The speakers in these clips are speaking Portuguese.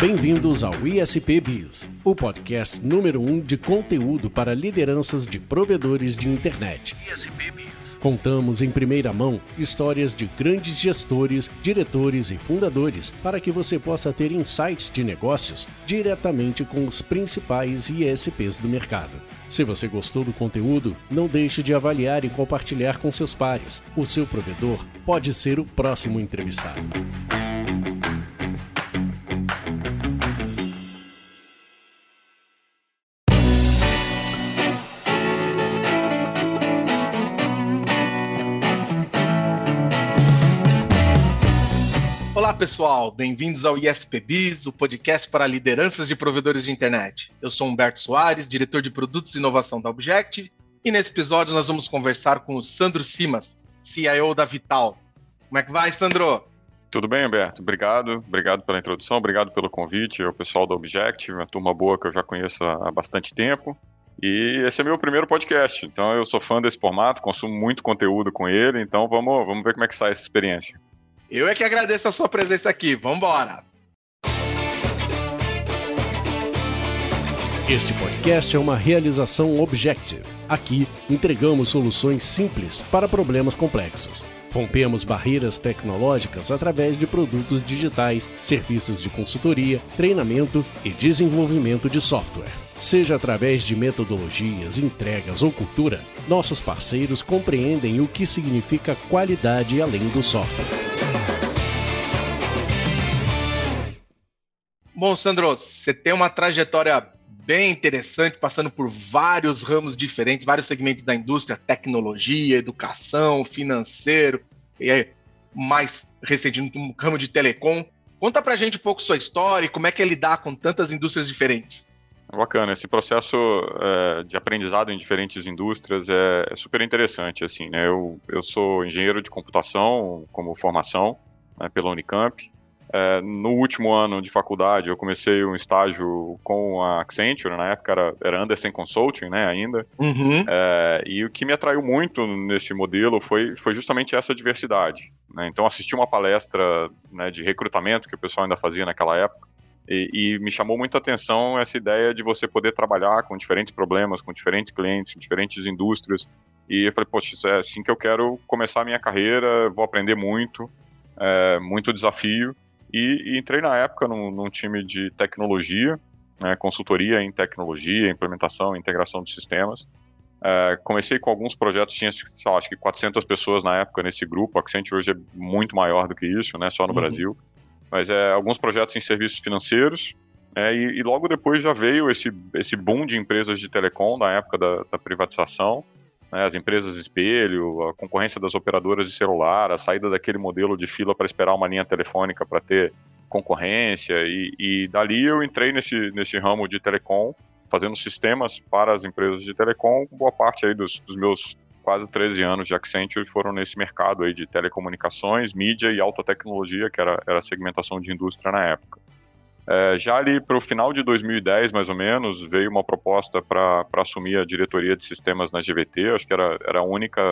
Bem-vindos ao ISP Biz, o podcast número 1 um de conteúdo para lideranças de provedores de internet. ISP Biz. Contamos em primeira mão histórias de grandes gestores, diretores e fundadores para que você possa ter insights de negócios diretamente com os principais ISPs do mercado. Se você gostou do conteúdo, não deixe de avaliar e compartilhar com seus pares. O seu provedor pode ser o próximo entrevistado. Pessoal, bem-vindos ao ISPBIS, o podcast para lideranças de provedores de internet. Eu sou Humberto Soares, diretor de produtos e inovação da Objective, e nesse episódio nós vamos conversar com o Sandro Simas, CIO da Vital. Como é que vai, Sandro? Tudo bem, Humberto? Obrigado, obrigado pela introdução, obrigado pelo convite ao pessoal da Objective, uma turma boa que eu já conheço há bastante tempo. E esse é meu primeiro podcast, então eu sou fã desse formato, consumo muito conteúdo com ele, então vamos, vamos ver como é que sai essa experiência. Eu é que agradeço a sua presença aqui. Vambora! Esse podcast é uma realização Objective. Aqui entregamos soluções simples para problemas complexos. Rompemos barreiras tecnológicas através de produtos digitais, serviços de consultoria, treinamento e desenvolvimento de software. Seja através de metodologias, entregas ou cultura, nossos parceiros compreendem o que significa qualidade além do software. Bom, Sandro, você tem uma trajetória bem interessante, passando por vários ramos diferentes, vários segmentos da indústria, tecnologia, educação, financeiro, e aí, mais recentemente no ramo de telecom. Conta pra gente um pouco sua história e como é que é lidar com tantas indústrias diferentes. Bacana, esse processo é, de aprendizado em diferentes indústrias é, é, super interessante, assim, né? Eu, eu sou engenheiro de computação como formação né, pela Unicamp, é, no último ano de faculdade, eu comecei um estágio com a Accenture, na época era, era Anderson Consulting, né, ainda. Uhum. É, e o que me atraiu muito nesse modelo foi, foi justamente essa diversidade. Né? Então, assisti uma palestra né, de recrutamento que o pessoal ainda fazia naquela época, e, e, me chamou muita atenção essa ideia de você poder trabalhar com diferentes problemas, com diferentes clientes, diferentes indústrias. E eu falei, poxa, é assim que eu quero começar a minha carreira, vou aprender muito, é, muito desafio. E, e entrei na época num, num time de tecnologia, né, consultoria em tecnologia, implementação, integração de sistemas. É, comecei com alguns projetos, tinha lá, acho que 400 pessoas na época nesse grupo, a Accenture hoje é muito maior do que isso, né, só no uhum. Brasil. Mas é, alguns projetos em serviços financeiros, é, e, e, logo depois já veio esse, esse boom de empresas de telecom na época da, da privatização, né, as empresas espelho, a concorrência das operadoras de celular, a saída daquele modelo de fila para esperar uma linha telefônica para ter concorrência, e, e, dali eu entrei nesse, nesse ramo de telecom, fazendo sistemas para as empresas de telecom, boa parte aí dos, dos meus quase 13 anos de Accenture foram nesse mercado aí de telecomunicações, mídia e alta tecnologia, que era, era a segmentação de indústria na época. É, já ali para o final de 2010, mais ou menos, veio uma proposta para assumir a diretoria de sistemas na GVT. Acho que era, era a única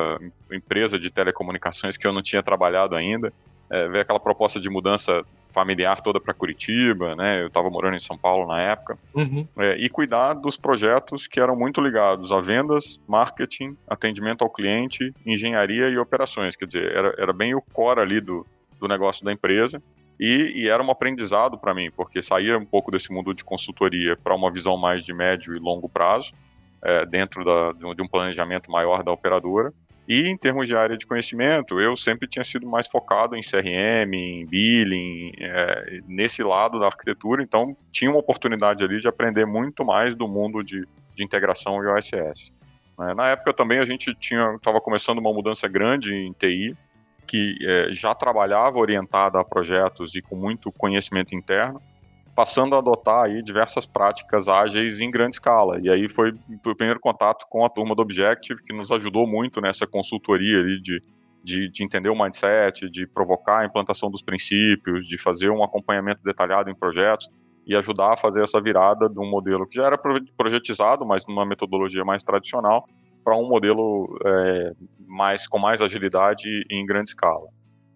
empresa de telecomunicações que eu não tinha trabalhado ainda. É, veio aquela proposta de mudança familiar toda para Curitiba, né? Eu estava morando em São Paulo na época. Uhum. É, e cuidar dos projetos que eram muito ligados a vendas, marketing, atendimento ao cliente, engenharia e operações. Quer dizer, era, era bem o core ali do, do negócio da empresa. E, e era um aprendizado para mim, porque saía um pouco desse mundo de consultoria para uma visão mais de médio e longo prazo, é, dentro da, de um planejamento maior da operadora. E em termos de área de conhecimento, eu sempre tinha sido mais focado em CRM, em billing, é, nesse lado da arquitetura, então tinha uma oportunidade ali de aprender muito mais do mundo de, de integração e OSS. Né? Na época também a gente tinha estava começando uma mudança grande em TI, que é, já trabalhava orientada a projetos e com muito conhecimento interno, passando a adotar aí diversas práticas ágeis em grande escala. E aí foi, foi o primeiro contato com a turma do Objective, que nos ajudou muito nessa consultoria ali de, de, de, entender o mindset, de provocar a implantação dos princípios, de fazer um acompanhamento detalhado em projetos e ajudar a fazer essa virada de um modelo que já era projetizado, mas numa metodologia mais tradicional, para um modelo é, mais com mais agilidade em grande escala.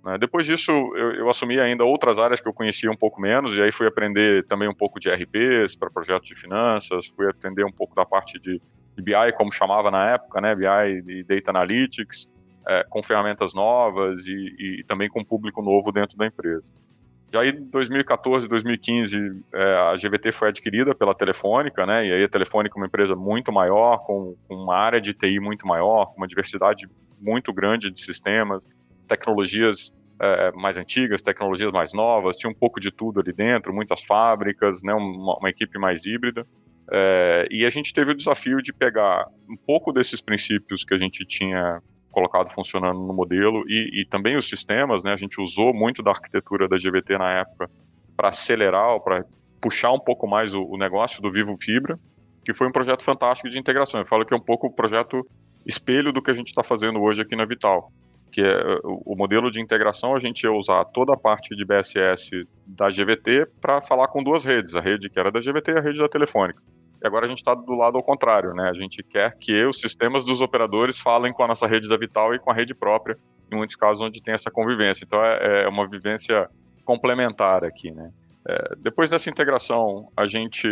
Né? Depois disso, eu, eu, assumi ainda outras áreas que eu conhecia um pouco menos, e aí fui aprender também um pouco de RPs para projetos de finanças, fui aprender um pouco da parte de, de BI, como chamava na época, né? BI e Data Analytics, é, com ferramentas novas e, e, também com público novo dentro da empresa. E aí, em 2014, 2015, é, a GVT foi adquirida pela Telefônica, né? E aí a Telefônica é uma empresa muito maior, com, com uma área de TI muito maior, com uma diversidade muito grande de sistemas, tecnologias é, mais antigas, tecnologias mais novas, tinha um pouco de tudo ali dentro, muitas fábricas, né, uma, uma equipe mais híbrida. É, e a gente teve o desafio de pegar um pouco desses princípios que a gente tinha colocado funcionando no modelo e, e também os sistemas, né, a gente usou muito da arquitetura da GVT na época para acelerar, para puxar um pouco mais o, o negócio do Vivo Fibra, que foi um projeto fantástico de integração. Eu falo que é um pouco o projeto espelho do que a gente está fazendo hoje aqui na Vital que é o modelo de integração, a gente ia usar toda a parte de BSS da GVT para falar com duas redes, a rede que era da GVT e a rede da Telefônica. E agora a gente está do lado ao contrário, né? A gente quer que os sistemas dos operadores falem com a nossa rede da Vital e com a rede própria, em muitos casos onde tem essa convivência. Então é, é uma vivência complementar aqui, né? É, depois dessa integração, a gente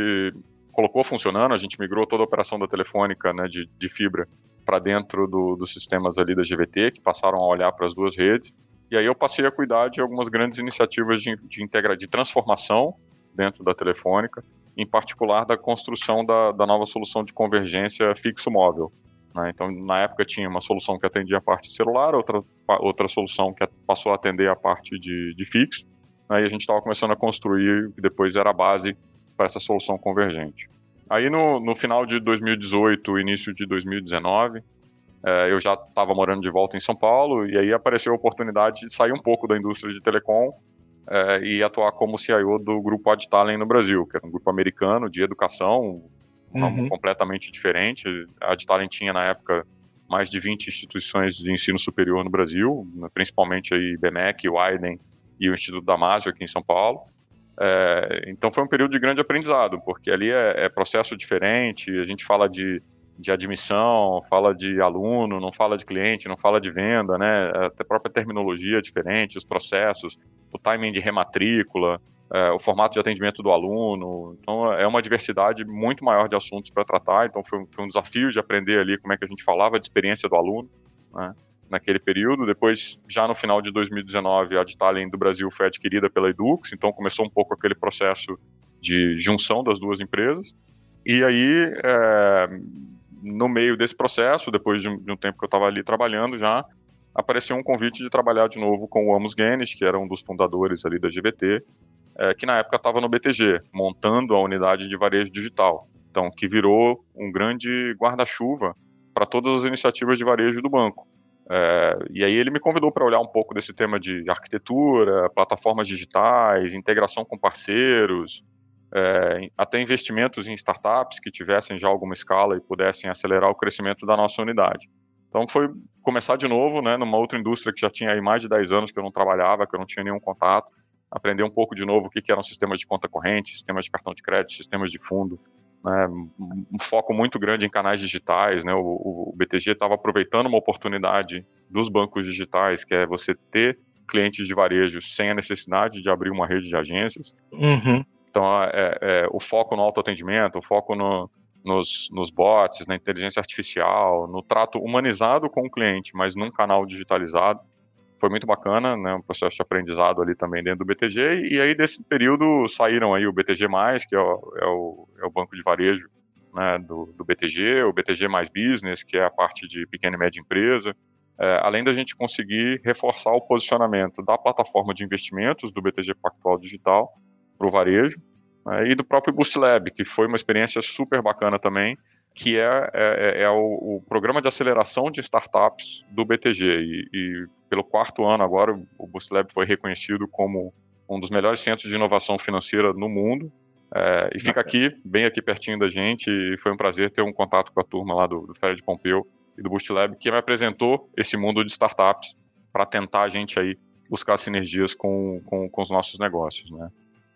colocou funcionando, a gente migrou toda a operação da Telefônica, né, de, de fibra, para dentro do, dos sistemas ali da GVT, que passaram a olhar para as duas redes. E aí eu passei a cuidar de algumas grandes iniciativas de, de, integra de transformação dentro da Telefônica, em particular da construção da, da nova solução de convergência fixo-móvel. Né? Então, na época tinha uma solução que atendia a parte celular, outra, outra solução que passou a atender a parte de, de fixo. Aí a gente estava começando a construir o que depois era a base para essa solução convergente. Aí no, no final de 2018, início de 2019, é, eu já estava morando de volta em São Paulo e aí apareceu a oportunidade de sair um pouco da indústria de telecom é, e atuar como CIO do grupo Adtalent no Brasil, que era um grupo americano de educação, um uhum. completamente diferente. A Adtalent tinha na época mais de 20 instituições de ensino superior no Brasil, principalmente aí BMEC, o Aiden e o Instituto Damásio aqui em São Paulo. É, então foi um período de grande aprendizado, porque ali é, é, processo diferente, a gente fala de, de admissão, fala de aluno, não fala de cliente, não fala de venda, né? A própria terminologia é diferente, os processos, o timing de rematrícula, é, o formato de atendimento do aluno. Então é uma diversidade muito maior de assuntos para tratar. Então foi, foi um desafio de aprender ali como é que a gente falava de experiência do aluno. Né? naquele período. Depois, já no final de 2019, a Adtalem do Brasil foi adquirida pela Edux, então começou um pouco aquele processo de junção das duas empresas. E aí, é, no meio desse processo, depois de um, de um tempo que eu estava ali trabalhando já, apareceu um convite de trabalhar de novo com o Amos Guinness, que era um dos fundadores ali da GBT, é, que na época estava no BTG, montando a unidade de varejo digital. Então, que virou um grande guarda-chuva para todas as iniciativas de varejo do banco. É, e aí ele me convidou para olhar um pouco desse tema de arquitetura, plataformas digitais, integração com parceiros, é, até investimentos em startups que tivessem já alguma escala e pudessem acelerar o crescimento da nossa unidade. Então foi começar de novo, né, numa outra indústria que já tinha aí mais de 10 anos que eu não trabalhava, que eu não tinha nenhum contato, aprender um pouco de novo o que, que eram sistemas de conta corrente, sistemas de cartão de crédito, sistemas de fundo, né, um foco muito grande em canais digitais, né, o, o BTG estava aproveitando uma oportunidade dos bancos digitais, que é você ter clientes de varejo sem a necessidade de abrir uma rede de agências. Uhum. Então, é, é, o foco no autoatendimento, o foco no, nos, nos bots, na inteligência artificial, no trato humanizado com o cliente, mas num canal digitalizado. Foi muito bacana, né, um processo de aprendizado ali também dentro do BTG, e aí desse período saíram aí o BTG+, que é o, é o, é o banco de varejo né, do, do, BTG, o BTG Mais Business, que é a parte de pequena e média empresa, é, além da gente conseguir reforçar o posicionamento da plataforma de investimentos do BTG Pactual Digital para o varejo, né, e do próprio Boost Lab, que foi uma experiência super bacana também, que é, é, é, é o, o, programa de aceleração de startups do BTG. E, e pelo quarto ano agora, o Boostlab foi reconhecido como um dos melhores centros de inovação financeira no mundo. É, e fica aqui, bem aqui pertinho da gente, e foi um prazer ter um contato com a turma lá do, do Fred Pompeu e do Boostlab, que me apresentou esse mundo de startups para tentar a gente aí buscar sinergias com, com, com os nossos negócios, né?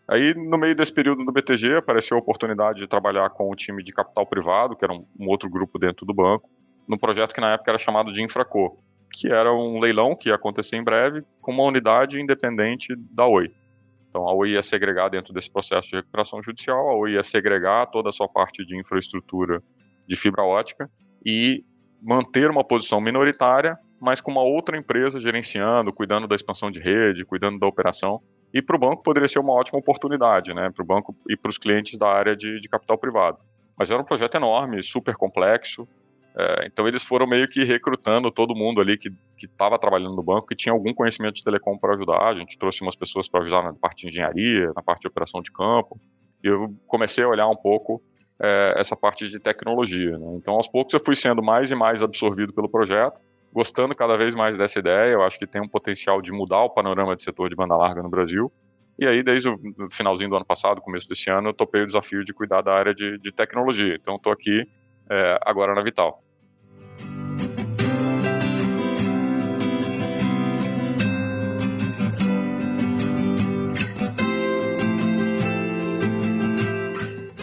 Aí, no meio desse período do BTG, apareceu a oportunidade de trabalhar com o time de capital privado, que era um, um outro grupo dentro do banco, num projeto que na época era chamado de Infraco, que era um leilão que ia acontecer em breve com uma unidade independente da Oi. Então, a Oi ia segregar dentro desse processo de recuperação judicial, a Oi ia segregar toda a sua parte de infraestrutura de fibra ótica e manter uma posição minoritária, mas com uma outra empresa gerenciando, cuidando da expansão de rede, cuidando da operação. E para o banco poderia ser uma ótima oportunidade, né? Para o banco e para os clientes da área de, de capital privado. Mas era um projeto enorme, super complexo, é, então eles foram meio que recrutando todo mundo ali que estava trabalhando no banco, que tinha algum conhecimento de telecom para ajudar. A gente trouxe umas pessoas para ajudar na parte de engenharia, na parte de operação de campo. E eu comecei a olhar um pouco é, essa parte de tecnologia. Né? Então, aos poucos, eu fui sendo mais e mais absorvido pelo projeto, gostando cada vez mais dessa ideia. Eu acho que tem um potencial de mudar o panorama de setor de banda larga no Brasil. E aí, desde o finalzinho do ano passado, começo desse ano, eu topei o desafio de cuidar da área de, de tecnologia. Então, estou aqui é, agora na Vital.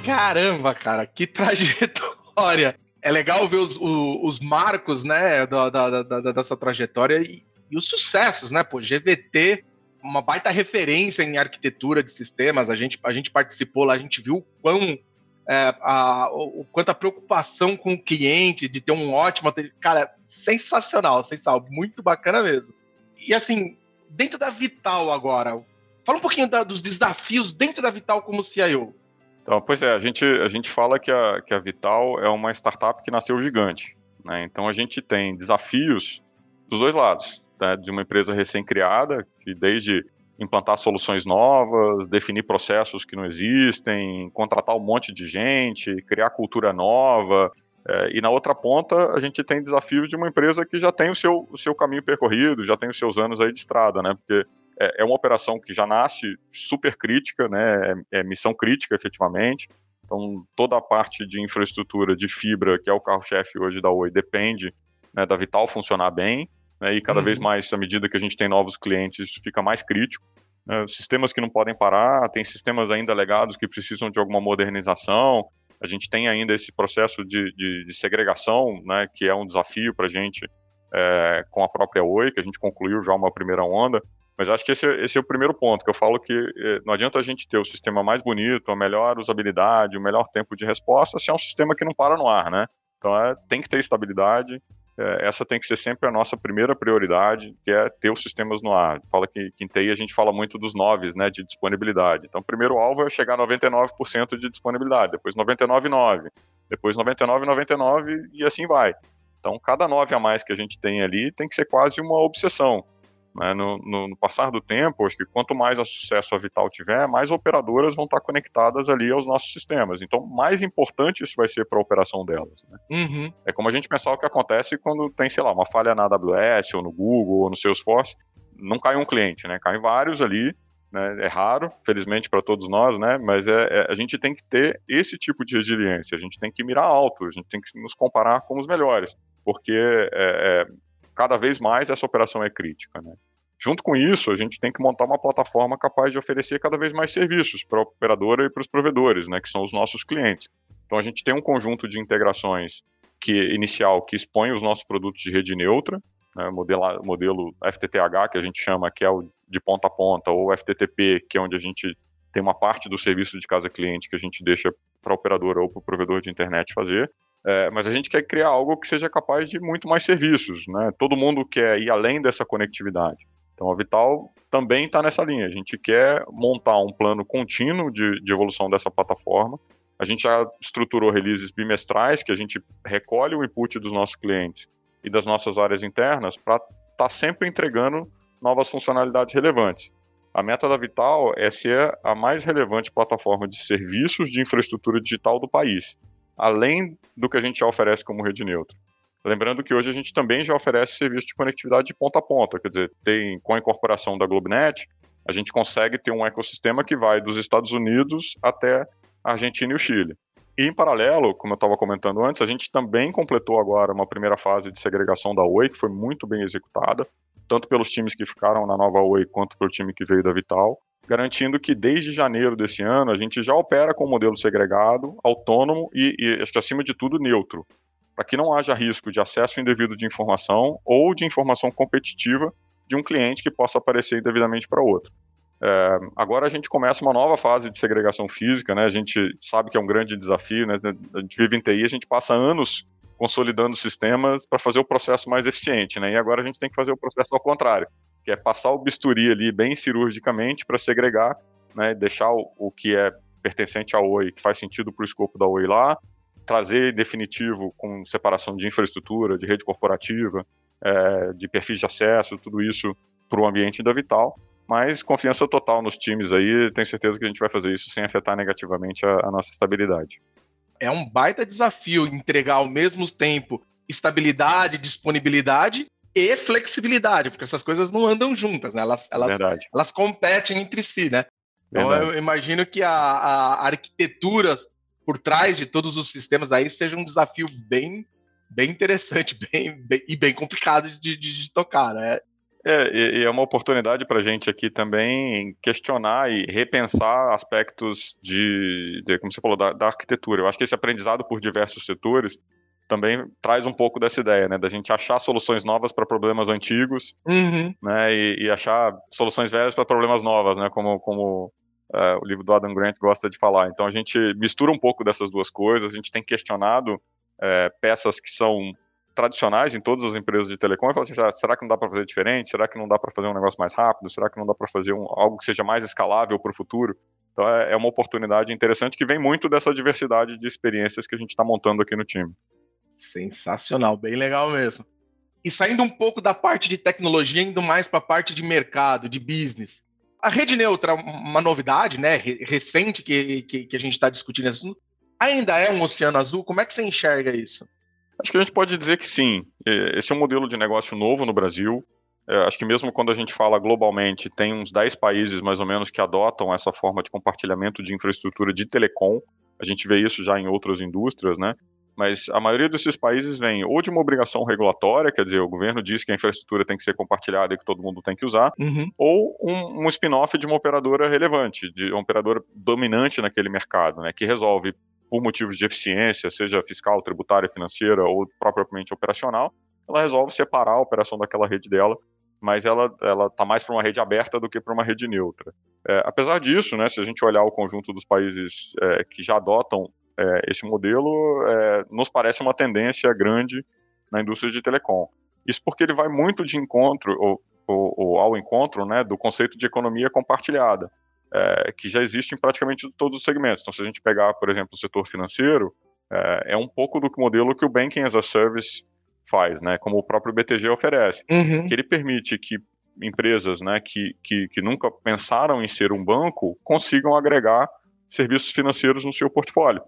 Caramba, cara, que trajetória! É legal ver os, os, os marcos, né, da, da, da, dessa trajetória e, e, os sucessos, né? Pô, GVT, uma baita referência em arquitetura de sistemas. A gente, a gente participou lá, a gente viu o quão é, a, o, quanto a preocupação com o cliente, de ter um ótimo. Cara, sensacional, sensacional, muito bacana mesmo. E assim, dentro da Vital agora, fala um pouquinho da, dos desafios dentro da Vital como CIO. Então, pois é, a gente, a gente fala que a, que a Vital é uma startup que nasceu gigante. Né? Então, a gente tem desafios dos dois lados. Né? De uma empresa recém-criada, que desde implantar soluções novas, definir processos que não existem, contratar um monte de gente, criar cultura nova. É, e na outra ponta, a gente tem desafios de uma empresa que já tem o seu, o seu caminho percorrido, já tem os seus anos aí de estrada, né? Porque é, é uma operação que já nasce super crítica, né? É, é, missão crítica, efetivamente. Então, toda a parte de infraestrutura de fibra, que é o carro-chefe hoje da Oi, depende né, da Vital funcionar bem. Né, e cada uhum. vez mais, à medida que a gente tem novos clientes, fica mais crítico. Né, sistemas que não podem parar, tem sistemas ainda legados que precisam de alguma modernização. A gente tem ainda esse processo de, de, de segregação, né, que é um desafio para a gente é, com a própria Oi, que a gente concluiu já uma primeira onda. Mas acho que esse, esse, é o primeiro ponto, que eu falo que eh, não adianta a gente ter o sistema mais bonito, a melhor usabilidade, o melhor tempo de resposta, se é um sistema que não para no ar, né? Então é, tem que ter estabilidade, é, essa tem que ser sempre a nossa primeira prioridade, que é ter os sistemas no ar. Fala que, que em TI a gente fala muito dos noves, né, de disponibilidade. Então, o primeiro alvo é chegar a 99% de disponibilidade, depois 99,9%, depois 99,99% e assim vai. Então, cada 9 a mais que a gente tem ali tem que ser quase uma obsessão. Né? No, no, no, passar do tempo, acho que quanto mais sucesso a Vital tiver, mais operadoras vão estar conectadas ali aos nossos sistemas. Então, mais importante isso vai ser para a operação delas. Né? Uhum. É como a gente pensar o que acontece quando tem, sei lá, uma falha na AWS, ou no Google, ou no Salesforce. Não cai um cliente, né? Caem vários ali. Né? É raro, felizmente para todos nós, né? Mas é, é, a gente tem que ter esse tipo de resiliência. A gente tem que mirar alto. A gente tem que nos comparar com os melhores, porque é, é cada vez mais essa operação é crítica. Né? Junto com isso, a gente tem que montar uma plataforma capaz de oferecer cada vez mais serviços para a operadora e para os provedores, né, que são os nossos clientes. Então a gente tem um conjunto de integrações que inicial que expõe os nossos produtos de rede neutra, né, modelo, modelo FTTH que a gente chama, que é o de ponta a ponta, ou FTTP, que é onde a gente tem uma parte do serviço de casa cliente que a gente deixa para a operadora ou para o provedor de internet fazer. É, mas a gente quer criar algo que seja capaz de muito mais serviços, né? Todo mundo quer ir além dessa conectividade. Então a Vital também está nessa linha. A gente quer montar um plano contínuo de, de evolução dessa plataforma. A gente já estruturou releases bimestrais, que a gente recolhe o input dos nossos clientes e das nossas áreas internas para estar tá sempre entregando novas funcionalidades relevantes. A meta da Vital é ser a mais relevante plataforma de serviços de infraestrutura digital do país além do que a gente já oferece como rede neutra. Lembrando que hoje a gente também já oferece serviço de conectividade de ponta a ponta, quer dizer, tem, com a incorporação da GlobeNet, a gente consegue ter um ecossistema que vai dos Estados Unidos até a Argentina e o Chile. E em paralelo, como eu estava comentando antes, a gente também completou agora uma primeira fase de segregação da Oi, que foi muito bem executada, tanto pelos times que ficaram na nova Oi quanto pelo time que veio da Vital garantindo que desde janeiro desse ano a gente já opera com um modelo segregado, autônomo e, e acho que acima de tudo neutro. para que não haja risco de acesso indevido de informação ou de informação competitiva de um cliente que possa aparecer indevidamente para outro. É, agora a gente começa uma nova fase de segregação física, né? A gente sabe que é um grande desafio, né? A gente vive em TI, a gente passa anos consolidando sistemas para fazer o processo mais eficiente, né? E agora a gente tem que fazer o processo ao contrário, que é passar o bisturi ali bem cirurgicamente para segregar, né? Deixar o, o, que é pertencente ao Oi, que faz sentido para o escopo da Oi lá, trazer definitivo com separação de infraestrutura, de rede corporativa, é, de perfis de acesso, tudo isso para o ambiente da Vital mas confiança total nos times aí, tenho certeza que a gente vai fazer isso sem afetar negativamente a, a nossa estabilidade. É um baita desafio entregar ao mesmo tempo estabilidade, disponibilidade e flexibilidade, porque essas coisas não andam juntas, né? Elas, elas, elas competem entre si, né? Então Verdade. eu imagino que a, a, arquitetura por trás de todos os sistemas aí seja um desafio bem, bem interessante bem, bem e bem complicado de, de, de tocar, né? É, e é uma oportunidade para a gente aqui também questionar e repensar aspectos de, de como você falou, da, da, arquitetura. Eu acho que esse aprendizado por diversos setores também traz um pouco dessa ideia, né, da gente achar soluções novas para problemas antigos, uhum. né, e, e, achar soluções velhas para problemas novas, né, como, como uh, o livro do Adam Grant gosta de falar. Então a gente mistura um pouco dessas duas coisas, a gente tem questionado uh, peças que são tradicionais em todas as empresas de telecom e falar assim, será que não dá para fazer diferente? Será que não dá para fazer um negócio mais rápido? Será que não dá para fazer um, algo que seja mais escalável para o futuro? Então é, é, uma oportunidade interessante que vem muito dessa diversidade de experiências que a gente está montando aqui no time. Sensacional, bem legal mesmo. E saindo um pouco da parte de tecnologia, indo mais para a parte de mercado, de business. A rede neutra, uma novidade, né, recente que, que, que a gente está discutindo isso, ainda é um oceano azul? Como é que você enxerga isso? Acho que a gente pode dizer que sim. Esse é um modelo de negócio novo no Brasil. É, acho que mesmo quando a gente fala globalmente, tem uns 10 países mais ou menos que adotam essa forma de compartilhamento de infraestrutura de telecom. A gente vê isso já em outras indústrias, né? Mas a maioria desses países vem ou de uma obrigação regulatória, quer dizer, o governo diz que a infraestrutura tem que ser compartilhada e que todo mundo tem que usar, uhum. ou um, um spin-off de uma operadora relevante, de uma operadora dominante naquele mercado, né, que resolve por motivos de eficiência, seja fiscal, tributária, financeira ou propriamente operacional, ela resolve separar a operação daquela rede dela, mas ela ela está mais para uma rede aberta do que para uma rede neutra. É, apesar disso, né, se a gente olhar o conjunto dos países é, que já adotam é, esse modelo, é, nos parece uma tendência grande na indústria de telecom. Isso porque ele vai muito de encontro ou, ou, ou ao encontro né, do conceito de economia compartilhada é, que já existe em praticamente todos os segmentos. Então, se a gente pegar, por exemplo, o setor financeiro, é, é um pouco do modelo que o Banking as a Service faz, né, como o próprio BTG oferece, uhum. que ele permite que empresas né, que, que, que nunca pensaram em ser um banco consigam agregar serviços financeiros no seu portfólio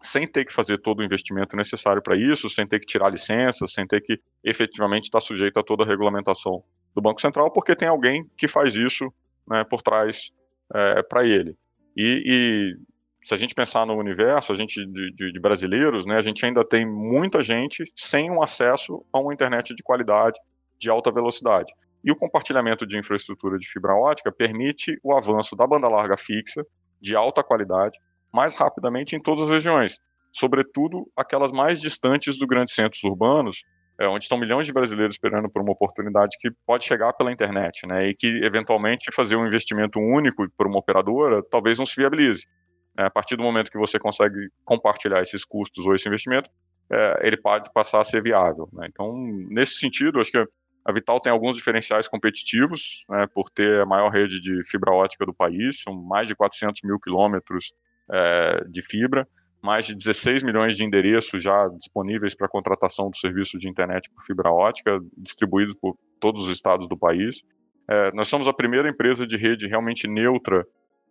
sem ter que fazer todo o investimento necessário para isso, sem ter que tirar licença, sem ter que efetivamente estar sujeito a toda a regulamentação do Banco Central, porque tem alguém que faz isso né, por trás é, para ele. E, e, se a gente pensar no universo, a gente de, de, de, brasileiros, né, a gente ainda tem muita gente sem um acesso a uma internet de qualidade, de alta velocidade. E o compartilhamento de infraestrutura de fibra ótica permite o avanço da banda larga fixa, de alta qualidade, mais rapidamente em todas as regiões, sobretudo aquelas mais distantes dos grandes centros urbanos, é, onde estão milhões de brasileiros esperando por uma oportunidade que pode chegar pela internet, né, e que eventualmente fazer um investimento único por uma operadora talvez não se viabilize. É, a partir do momento que você consegue compartilhar esses custos ou esse investimento, é, ele pode passar a ser viável. Né? Então, nesse sentido, acho que a Vital tem alguns diferenciais competitivos, né, por ter a maior rede de fibra ótica do país, são mais de 400 mil quilômetros é, de fibra, mais de 16 milhões de endereços já disponíveis para contratação do serviço de internet por fibra ótica, distribuídos por todos os estados do país. É, nós somos a primeira empresa de rede realmente neutra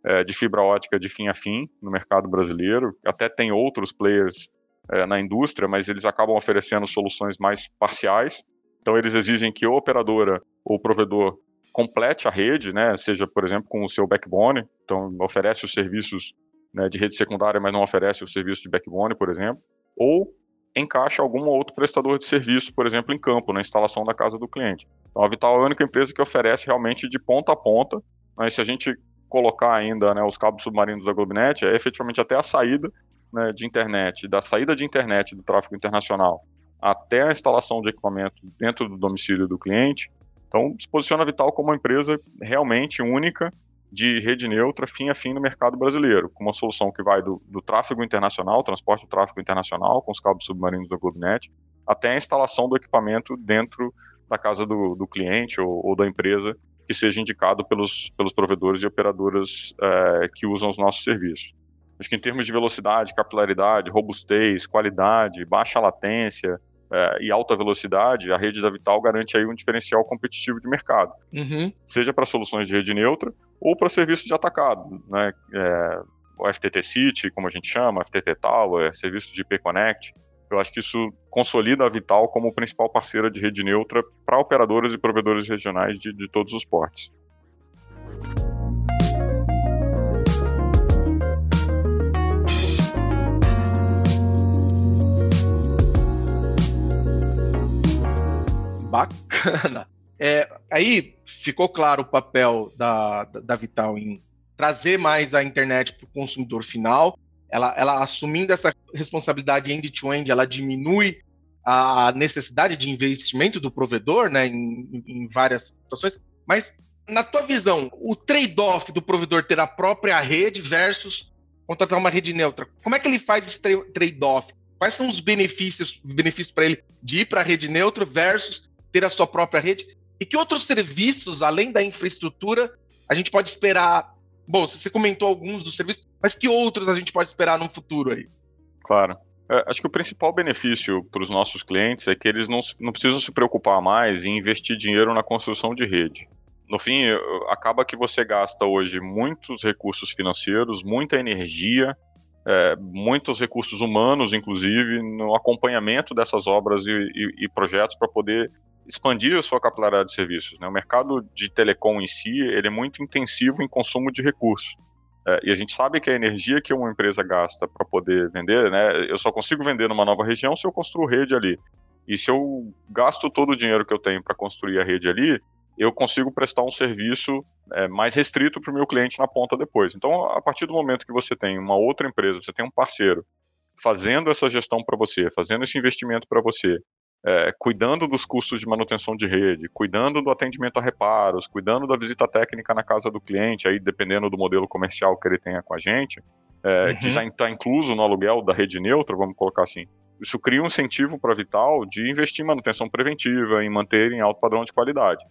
é, de fibra ótica de fim a fim no mercado brasileiro. Até tem outros players é, na indústria, mas eles acabam oferecendo soluções mais parciais. Então, eles exigem que a operadora ou o provedor complete a rede, né, seja, por exemplo, com o seu backbone, então oferece os serviços né, de rede secundária, mas não oferece o serviço de backbone, por exemplo, ou encaixa algum outro prestador de serviço, por exemplo, em campo, na instalação da casa do cliente. Então, a Vital é a única empresa que oferece realmente de ponta a ponta, mas se a gente colocar ainda né, os cabos submarinos da Globinet, é efetivamente até a saída né, de internet, da saída de internet do tráfego internacional até a instalação de equipamento dentro do domicílio do cliente. Então, se posiciona a Vital como uma empresa realmente única de rede neutra, fim a fim no mercado brasileiro, com uma solução que vai do, do tráfego internacional, transporte do tráfego internacional, com os cabos submarinos da GlobeNet, até a instalação do equipamento dentro da casa do, do cliente ou, ou, da empresa que seja indicado pelos, pelos provedores e operadoras é, que usam os nossos serviços. Acho que em termos de velocidade, capilaridade, robustez, qualidade, baixa latência é, e alta velocidade, a rede da Vital garante aí um diferencial competitivo de mercado. Uhum. Seja para soluções de rede neutra ou para serviços de atacado, né? É, o FTT City, como a gente chama, FTT Tower, serviços de IP Connect. Eu acho que isso consolida a Vital como principal parceira de rede neutra para operadoras e provedores regionais de, de todos os portes. Bacana. É, aí ficou claro o papel da, da, Vital em trazer mais a internet para o consumidor final. Ela, ela assumindo essa responsabilidade end-to-end, -end, ela diminui a necessidade de investimento do provedor, né, em, em várias situações. Mas na tua visão, o trade-off do provedor ter a própria rede versus contratar uma rede neutra, como é que ele faz esse trade-off? Quais são os benefícios, benefícios para ele de ir para a rede neutra versus ter a sua própria rede? E que outros serviços, além da infraestrutura, a gente pode esperar? Bom, você comentou alguns dos serviços, mas que outros a gente pode esperar no futuro aí? Claro. É, acho que o principal benefício para os nossos clientes é que eles não, não precisam se preocupar mais em investir dinheiro na construção de rede. No fim, acaba que você gasta hoje muitos recursos financeiros, muita energia, é, muitos recursos humanos, inclusive, no acompanhamento dessas obras e, e, e projetos para poder expandir a sua capilaridade de serviços. Né? O mercado de telecom em si ele é muito intensivo em consumo de recursos. É, e a gente sabe que a energia que uma empresa gasta para poder vender, né, eu só consigo vender numa nova região se eu construo rede ali. E se eu gasto todo o dinheiro que eu tenho para construir a rede ali, eu consigo prestar um serviço é, mais restrito para o meu cliente na ponta depois. Então, a partir do momento que você tem uma outra empresa, você tem um parceiro fazendo essa gestão para você, fazendo esse investimento para você, é, cuidando dos custos de manutenção de rede, cuidando do atendimento a reparos, cuidando da visita técnica na casa do cliente, aí dependendo do modelo comercial que ele tenha com a gente, é, uhum. que já está incluso no aluguel da rede neutra, vamos colocar assim. Isso cria um incentivo para a Vital de investir em manutenção preventiva, em manter em alto padrão de qualidade.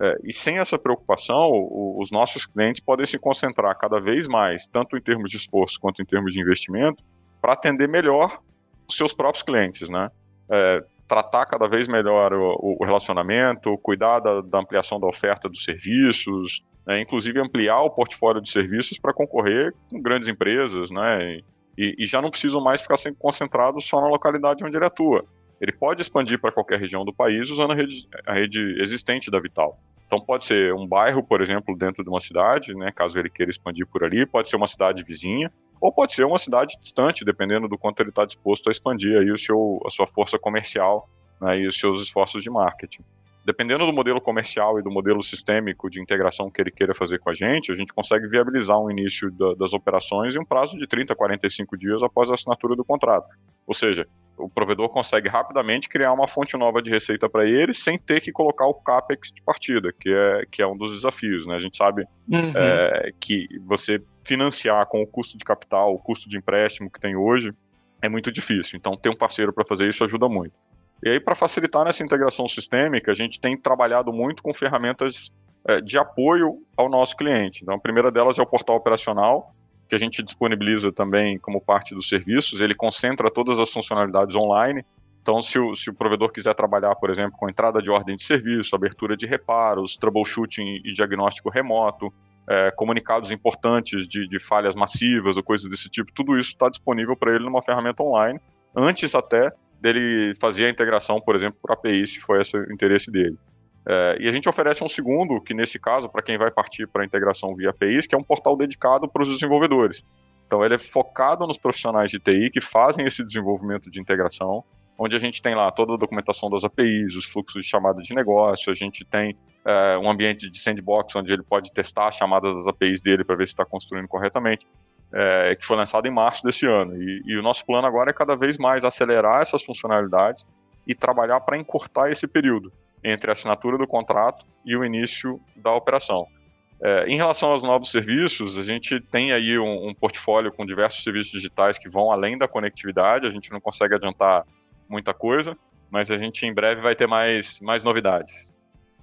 É, e sem essa preocupação, o, os nossos clientes podem se concentrar cada vez mais, tanto em termos de esforço quanto em termos de investimento, para atender melhor os seus próprios clientes, né? É, tratar cada vez melhor o, o relacionamento, cuidar da, da, ampliação da oferta dos serviços, né, inclusive ampliar o portfólio de serviços para concorrer com grandes empresas, né, e, e, já não precisam mais ficar sempre concentrados só na localidade onde ele atua. Ele pode expandir para qualquer região do país usando a rede, a rede existente da Vital. Então pode ser um bairro, por exemplo, dentro de uma cidade, né, caso ele queira expandir por ali, pode ser uma cidade vizinha, ou pode ser uma cidade distante, dependendo do quanto ele está disposto a expandir aí o seu, a sua força comercial né, e os seus esforços de marketing. Dependendo do modelo comercial e do modelo sistêmico de integração que ele queira fazer com a gente, a gente consegue viabilizar um início da, das operações em um prazo de 30 a 45 dias após a assinatura do contrato. Ou seja, o provedor consegue rapidamente criar uma fonte nova de receita para ele sem ter que colocar o CAPEX de partida, que é, que é um dos desafios. Né? A gente sabe uhum. é, que você financiar com o custo de capital, o custo de empréstimo que tem hoje, é muito difícil. Então, ter um parceiro para fazer isso ajuda muito. E aí, para facilitar nessa integração sistêmica, a gente tem trabalhado muito com ferramentas é, de apoio ao nosso cliente. Então, a primeira delas é o portal operacional, que a gente disponibiliza também como parte dos serviços. Ele concentra todas as funcionalidades online. Então, se o, se o provedor quiser trabalhar, por exemplo, com entrada de ordem de serviço, abertura de reparos, troubleshooting e diagnóstico remoto, é, comunicados importantes de, de, falhas massivas ou coisas desse tipo, tudo isso está disponível para ele numa ferramenta online, antes até dele fazer a integração, por exemplo, por API, se for esse o interesse dele. É, e a gente oferece um segundo, que nesse caso, para quem vai partir para a integração via APIs, que é um portal dedicado para os desenvolvedores. Então, ele é focado nos profissionais de TI que fazem esse desenvolvimento de integração, onde a gente tem lá toda a documentação das APIs, os fluxos de chamada de negócio, a gente tem é, um ambiente de sandbox onde ele pode testar as chamadas das APIs dele para ver se está construindo corretamente, é, que foi lançado em março desse ano. E, e, o nosso plano agora é cada vez mais acelerar essas funcionalidades e trabalhar para encurtar esse período entre a assinatura do contrato e o início da operação. É, em relação aos novos serviços, a gente tem aí um, um, portfólio com diversos serviços digitais que vão além da conectividade, a gente não consegue adiantar muita coisa, mas a gente em breve vai ter mais, mais novidades.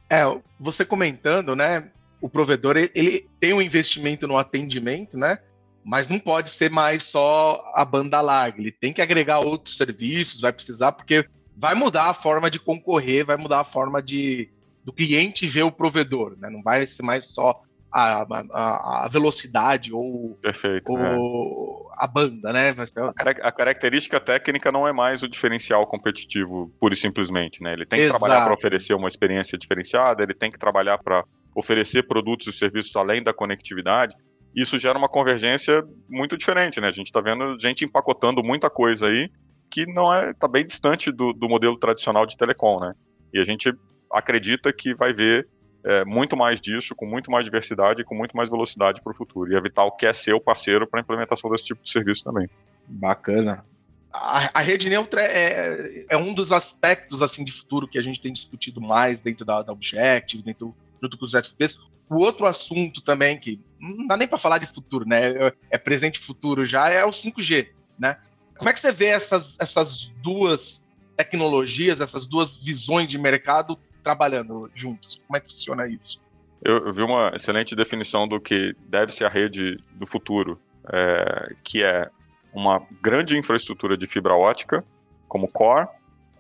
É, você comentando, né, o provedor ele tem um investimento no atendimento, né, mas não pode ser mais só a banda larga, ele tem que agregar outros serviços, vai precisar, porque vai mudar a forma de concorrer, vai mudar a forma de, do cliente ver o provedor, né? Não vai ser mais só a, a, a velocidade ou, Perfeito, ou é. a banda, né? A, característica técnica não é mais o diferencial competitivo, pura e simplesmente, né? Ele tem que Exato. trabalhar para oferecer uma experiência diferenciada, ele tem que trabalhar para oferecer produtos e serviços além da conectividade. Isso gera uma convergência muito diferente, né? A gente está vendo gente empacotando muita coisa aí que não é está bem distante do, do modelo tradicional de telecom, né? E a gente acredita que vai ver é, muito mais disso, com muito mais diversidade e com muito mais velocidade para o futuro. E a Vital quer ser o parceiro para a implementação desse tipo de serviço também. Bacana. A, a rede neutra é, é, um dos aspectos assim de futuro que a gente tem discutido mais dentro da, da Objective, dentro junto com os XPs. O outro assunto também que não dá nem para falar de futuro, né? É, é presente e futuro já é o 5G, né? Como é que você vê essas, essas duas tecnologias, essas duas visões de mercado trabalhando juntas? Como é que funciona isso? Eu, eu vi uma excelente definição do que deve ser a rede do futuro, é, que é uma grande infraestrutura de fibra ótica, como core,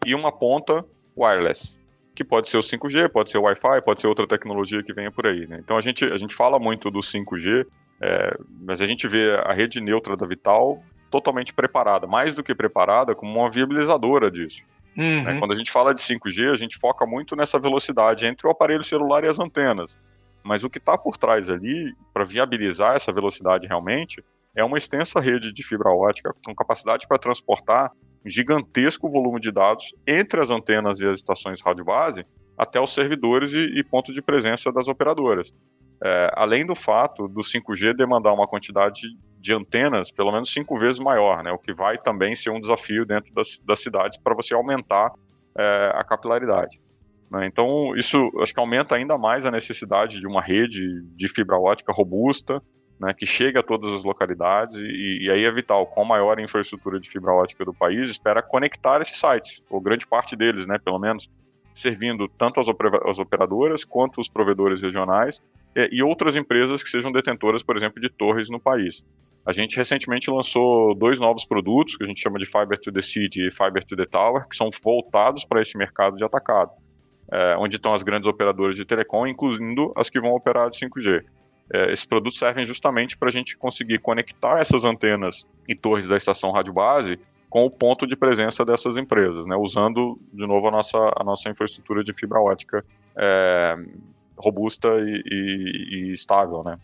e uma ponta wireless, que pode ser o 5G, pode ser o Wi-Fi, pode ser outra tecnologia que venha por aí. Né? Então a gente, a gente fala muito do 5G, é, mas a gente vê a rede neutra da Vital totalmente preparada, mais do que preparada, como uma viabilizadora disso. Uhum. Né? Quando a gente fala de 5G, a gente foca muito nessa velocidade entre o aparelho celular e as antenas. Mas o que está por trás ali, para viabilizar essa velocidade realmente, é uma extensa rede de fibra ótica com capacidade para transportar um gigantesco volume de dados entre as antenas e as estações rádio base até os servidores e, e pontos de presença das operadoras. É, além do fato do 5G demandar uma quantidade de antenas pelo menos cinco vezes maior, né, o que vai também ser um desafio dentro das, das cidades para você aumentar é, a capilaridade. Né? Então, isso acho que aumenta ainda mais a necessidade de uma rede de fibra ótica robusta, né, que chegue a todas as localidades, e, e, aí é vital, com a maior infraestrutura de fibra ótica do país, espera conectar esses sites, ou grande parte deles, né, pelo menos, servindo tanto as, as operadoras quanto os provedores regionais e, e outras empresas que sejam detentoras, por exemplo, de torres no país. A gente recentemente lançou dois novos produtos, que a gente chama de Fiber to the City e Fiber to the Tower, que são voltados para esse mercado de atacado, é, onde estão as grandes operadoras de telecom, incluindo as que vão operar de 5G. É, esses produtos servem justamente para a gente conseguir conectar essas antenas e torres da estação rádio base com o ponto de presença dessas empresas, né, usando, de novo, a nossa, a nossa infraestrutura de fibra ótica é, robusta e, e, e estável, né.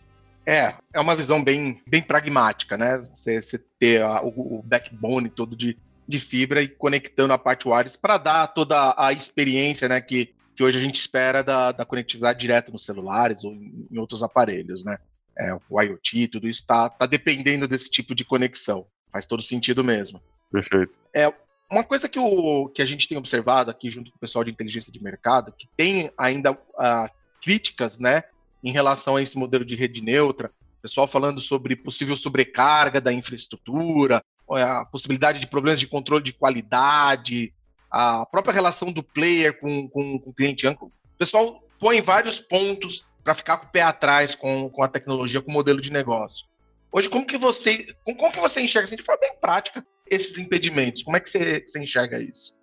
É, é uma visão bem, bem pragmática, né? Você, ter a, o, o, backbone todo de, de fibra e conectando a parte wireless para dar toda a experiência, né? Que, que hoje a gente espera da, da conectividade direta nos celulares ou em, em outros aparelhos, né? É, o IoT, tudo isso está tá dependendo desse tipo de conexão. Faz todo sentido mesmo. Perfeito. É, uma coisa que, o, que a gente tem observado aqui junto com o pessoal de inteligência de mercado, que tem ainda uh, críticas, né? em relação a esse modelo de rede neutra, pessoal falando sobre possível sobrecarga da infraestrutura, a possibilidade de problemas de controle de qualidade, a própria relação do player com, com, com o cliente. O pessoal põe vários pontos para ficar com o pé atrás com, com a tecnologia, com o modelo de negócio. Hoje, como que você, como que você enxerga, assim, de forma bem prática, esses impedimentos? Como é que você, você enxerga isso?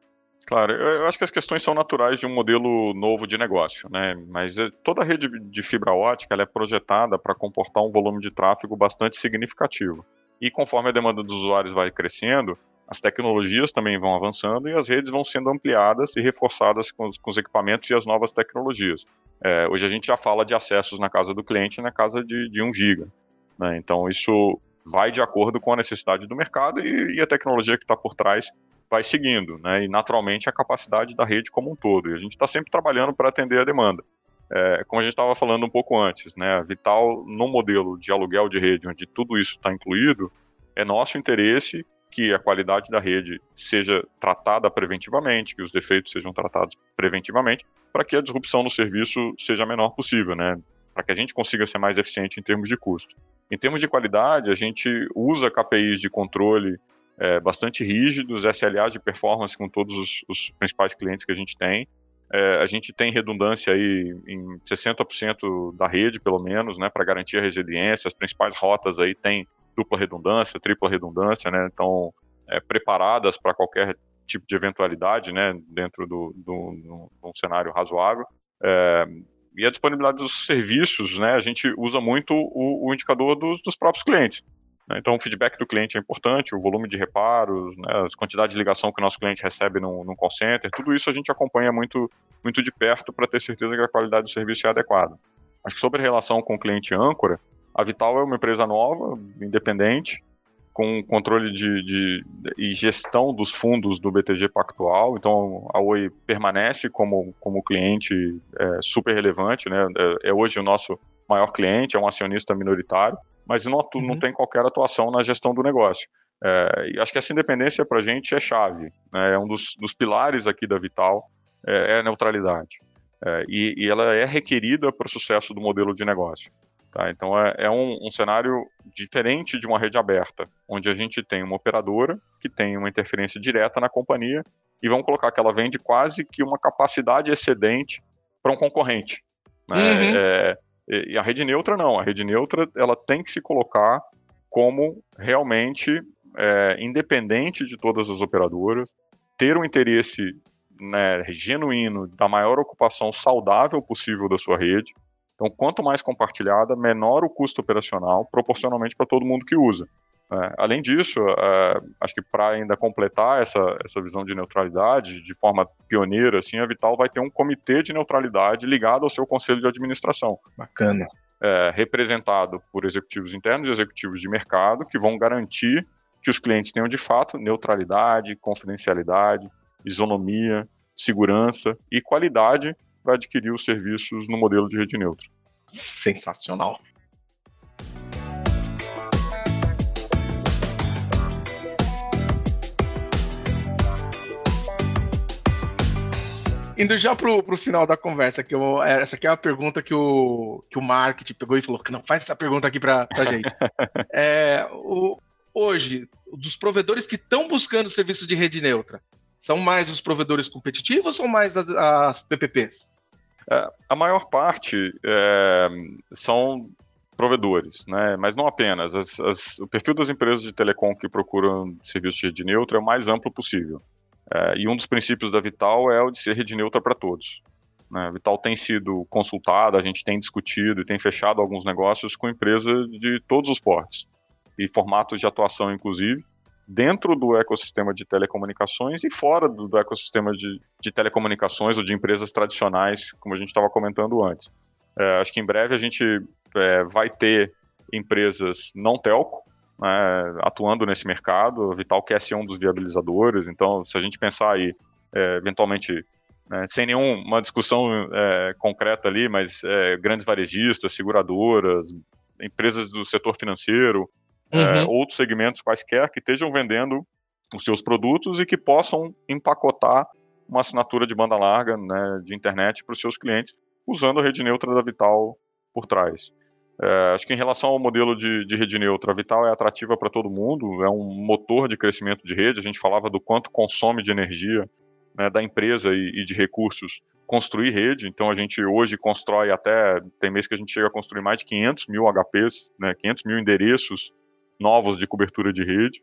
Claro, eu acho que as questões são naturais de um modelo novo de negócio, né? Mas eh, toda rede de fibra ótica é projetada para comportar um volume de tráfego bastante significativo. E conforme a demanda dos usuários vai crescendo, as tecnologias também vão avançando e as redes vão sendo ampliadas e reforçadas com os, com os equipamentos e as novas tecnologias. É, hoje a gente já fala de acessos na casa do cliente na casa de, de 1 GB. Né? Então isso vai de acordo com a necessidade do mercado e, e a tecnologia que está por trás vai seguindo, né? E naturalmente a capacidade da rede como um todo. E a gente está sempre trabalhando para atender a demanda. É, como a gente estava falando um pouco antes, né? Vital, no modelo de aluguel de rede, onde tudo isso está incluído, é nosso interesse que a qualidade da rede seja tratada preventivamente, que os defeitos sejam tratados preventivamente, para que a disrupção no serviço seja a menor possível, né? Para que a gente consiga ser mais eficiente em termos de custo. Em termos de qualidade, a gente usa KPIs de controle é, bastante rígidos, SLAs de performance com todos os, os principais clientes que a gente tem. É, a gente tem redundância aí em 60% da rede, pelo menos, né, para garantir a resiliência. As principais rotas aí têm dupla redundância, tripla redundância, né? Então, é, preparadas para qualquer tipo de eventualidade, né? Dentro do, do, do, de um cenário razoável. É, e a disponibilidade dos serviços, né? A gente usa muito o, o indicador dos, dos, próprios clientes. Né? Então, o feedback do cliente é importante, o volume de reparos, né? as quantidades de ligação que o nosso cliente recebe no, no call center, tudo isso a gente acompanha muito, muito de perto para ter certeza que a qualidade do serviço é adequada. Acho que sobre relação com o cliente âncora, a Vital é uma empresa nova, independente, com controle de, de, e gestão dos fundos do BTG Pactual. Então, a Oi permanece como, como cliente é, super relevante, né? É, é, hoje o nosso maior cliente, é um acionista minoritário, mas não, uhum. não tem qualquer atuação na gestão do negócio. É, e acho que essa independência para a gente é chave. Né? É um dos, dos, pilares aqui da Vital, é, é a neutralidade. É, e, e ela é requerida para o sucesso do modelo de negócio. Tá? Então é, é um, um, cenário diferente de uma rede aberta, onde a gente tem uma operadora que tem uma interferência direta na companhia e vamos colocar que ela vende quase que uma capacidade excedente para um concorrente. Né? Uhum. É, e a rede neutra não, a rede neutra ela tem que se colocar como realmente é, independente de todas as operadoras, ter um interesse né, genuíno da maior ocupação saudável possível da sua rede, então, quanto mais compartilhada, menor o custo operacional, proporcionalmente para todo mundo que usa. É, além disso, é, acho que para ainda completar essa, essa visão de neutralidade, de forma pioneira, assim, a Vital vai ter um comitê de neutralidade ligado ao seu conselho de administração. Bacana. É, representado por executivos internos e executivos de mercado, que vão garantir que os clientes tenham de fato neutralidade, confidencialidade, isonomia, segurança e qualidade para adquirir os serviços no modelo de rede neutra. Sensacional. Indo já pro, pro final da conversa, que eu, é, essa aqui é uma pergunta que o, que o marketing pegou e falou que não, faz essa pergunta aqui para a gente. é, o, hoje, dos provedores que estão buscando serviços de rede neutra, são mais os provedores competitivos ou são mais as, as PPPs? É, a maior parte é, são provedores, né? mas não apenas. As, as, o perfil das empresas de telecom que procuram serviço de rede neutra é o mais amplo possível. É, e um dos princípios da Vital é o de ser rede neutra para todos. Né? A Vital tem sido consultada, a gente tem discutido e tem fechado alguns negócios com empresas de todos os portes e formatos de atuação, inclusive dentro do ecossistema de telecomunicações e fora do, do ecossistema de, de, telecomunicações ou de empresas tradicionais, como a gente estava comentando antes. É, acho que em breve a gente é, vai ter empresas não telco né, atuando nesse mercado. A Vital quer ser um dos viabilizadores, então se a gente pensar aí, é, eventualmente, né, sem nenhuma discussão é, concreta ali, mas é, grandes varejistas, seguradoras, empresas do setor financeiro, é, uhum. outros segmentos quaisquer que estejam vendendo os seus produtos e que possam empacotar uma assinatura de banda larga né, de internet para os seus clientes, usando a rede neutra da Vital por trás. É, acho que em relação ao modelo de, de, rede neutra, a Vital é atrativa para todo mundo, é um motor de crescimento de rede. A gente falava do quanto consome de energia né, da empresa e, e, de recursos construir rede. Então a gente hoje constrói até, tem mês que a gente chega a construir mais de 500 mil HPs, né, 500 mil endereços novos de cobertura de rede.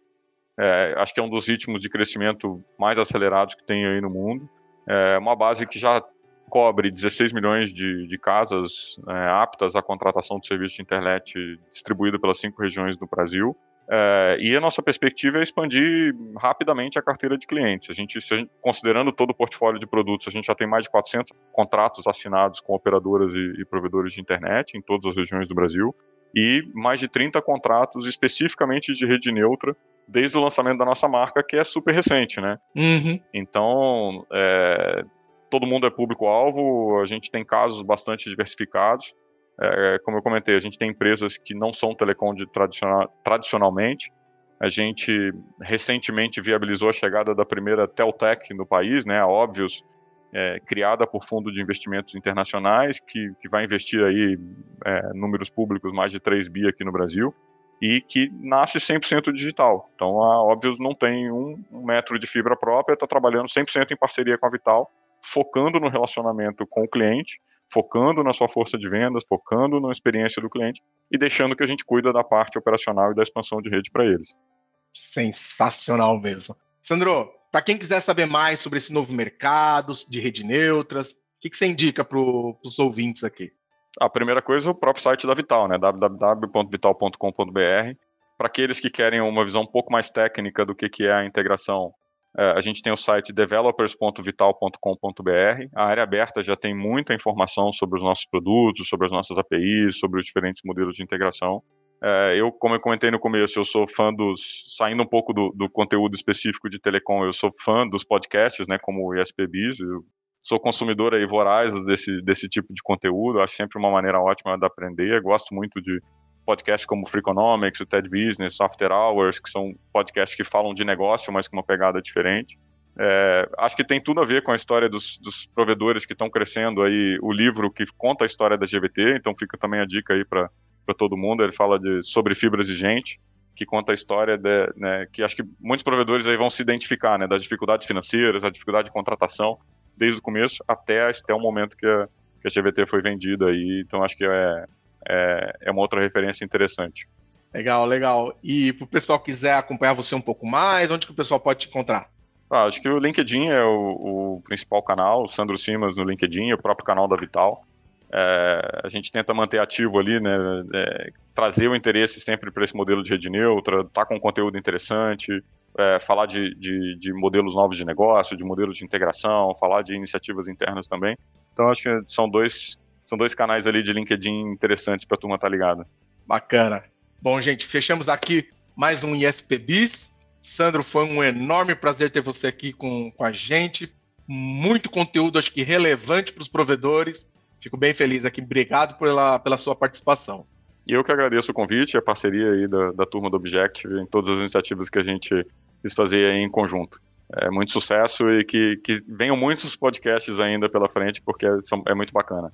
É, acho que é um dos ritmos de crescimento mais acelerados que tem aí no mundo. É uma base que já cobre 16 milhões de, de casas é, aptas à contratação de serviço de internet distribuído pelas cinco regiões do Brasil. É, e a nossa perspectiva é expandir rapidamente a carteira de clientes. A gente, a gente, considerando todo o portfólio de produtos, a gente já tem mais de 400 contratos assinados com operadoras e, e provedores de internet em todas as regiões do Brasil e mais de 30 contratos especificamente de rede neutra desde o lançamento da nossa marca, que é super recente, né? Uhum. Então, é, todo mundo é público-alvo, a gente tem casos bastante diversificados. É, como eu comentei, a gente tem empresas que não são telecom tradicional, tradicionalmente, A gente recentemente viabilizou a chegada da primeira Teltec no país, né, a Óbvios, é, criada por fundo de investimentos internacionais, que, que vai investir aí é, números públicos mais de 3 bi aqui no Brasil, e que nasce 100% digital. Então a Óbvios não tem um, um metro de fibra própria, está trabalhando 100% em parceria com a Vital, focando no relacionamento com o cliente, focando na sua força de vendas, focando na experiência do cliente e deixando que a gente cuida da parte operacional e da expansão de rede para eles. Sensacional mesmo. Sandro, para quem quiser saber mais sobre esse novo mercado de rede neutras, o que, que você indica para os ouvintes aqui? A primeira coisa é o próprio site da Vital, né? www.vital.com.br. Para aqueles que querem uma visão um pouco mais técnica do que, que é a integração a gente tem o site developers.vital.com.br. A área aberta já tem muita informação sobre os nossos produtos, sobre as nossas APIs, sobre os diferentes modelos de integração. É, eu, como eu comentei no começo, eu sou fã dos. Saindo um pouco do, do conteúdo específico de telecom, eu sou fã dos podcasts, né, como o ESPBIS. Eu sou consumidor aí voraz desse, desse tipo de conteúdo. Acho sempre uma maneira ótima de aprender. Eu gosto muito de podcasts como Freakonomics, o TED Business, After Hours, que são podcasts que falam de negócio, mas com uma pegada diferente. É, acho que tem tudo a ver com a história dos, dos provedores que estão crescendo aí, o livro que conta a história da GVT, então fica também a dica aí para todo mundo, ele fala de, sobre fibras de gente, que conta a história de, né, que acho que muitos provedores aí vão se identificar, né, das dificuldades financeiras, a dificuldade de contratação, desde o começo até, até o momento que a, que a GVT foi vendida aí, então acho que é, é, é uma outra referência interessante. Legal, legal. E para o pessoal que quiser acompanhar você um pouco mais, onde que o pessoal pode te encontrar? Ah, acho que o LinkedIn é o, o, principal canal, o Sandro Simas no LinkedIn, o próprio canal da Vital. É, a gente tenta manter ativo ali, né, é, trazer o interesse sempre para esse modelo de rede neutra, tá com conteúdo interessante, é, falar de, de, de, modelos novos de negócio, de modelos de integração, falar de iniciativas internas também. Então acho que são dois são dois canais ali de LinkedIn interessantes para a turma estar tá ligada. Bacana. Bom, gente, fechamos aqui mais um ISP Bis. Sandro, foi um enorme prazer ter você aqui com, com a gente. Muito conteúdo, acho que relevante para os provedores. Fico bem feliz aqui. Obrigado pela, pela sua participação. E eu que agradeço o convite, a parceria aí da, da turma do Objective em todas as iniciativas que a gente quis fazer aí em conjunto. É, muito sucesso e que, que venham muitos podcasts ainda pela frente, porque são, é muito bacana.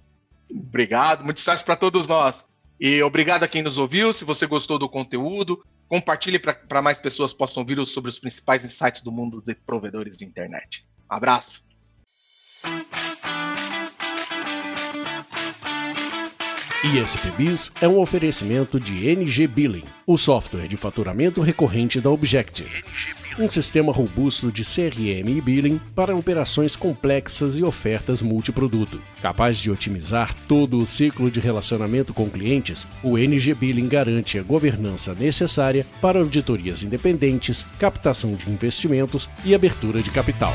Obrigado, muito sucesso para todos nós. E obrigado a quem nos ouviu. Se você gostou do conteúdo, compartilhe para mais pessoas possam ouvir sobre os principais insights do mundo de provedores de internet. abraço. ISPBIS é um oferecimento de NG Billing, o software de faturamento recorrente da Objective um sistema robusto de CRM e billing para operações complexas e ofertas multiproduto. Capaz de otimizar todo o ciclo de relacionamento com clientes, o NG Billing garante a governança necessária para auditorias independentes, captação de investimentos e abertura de capital.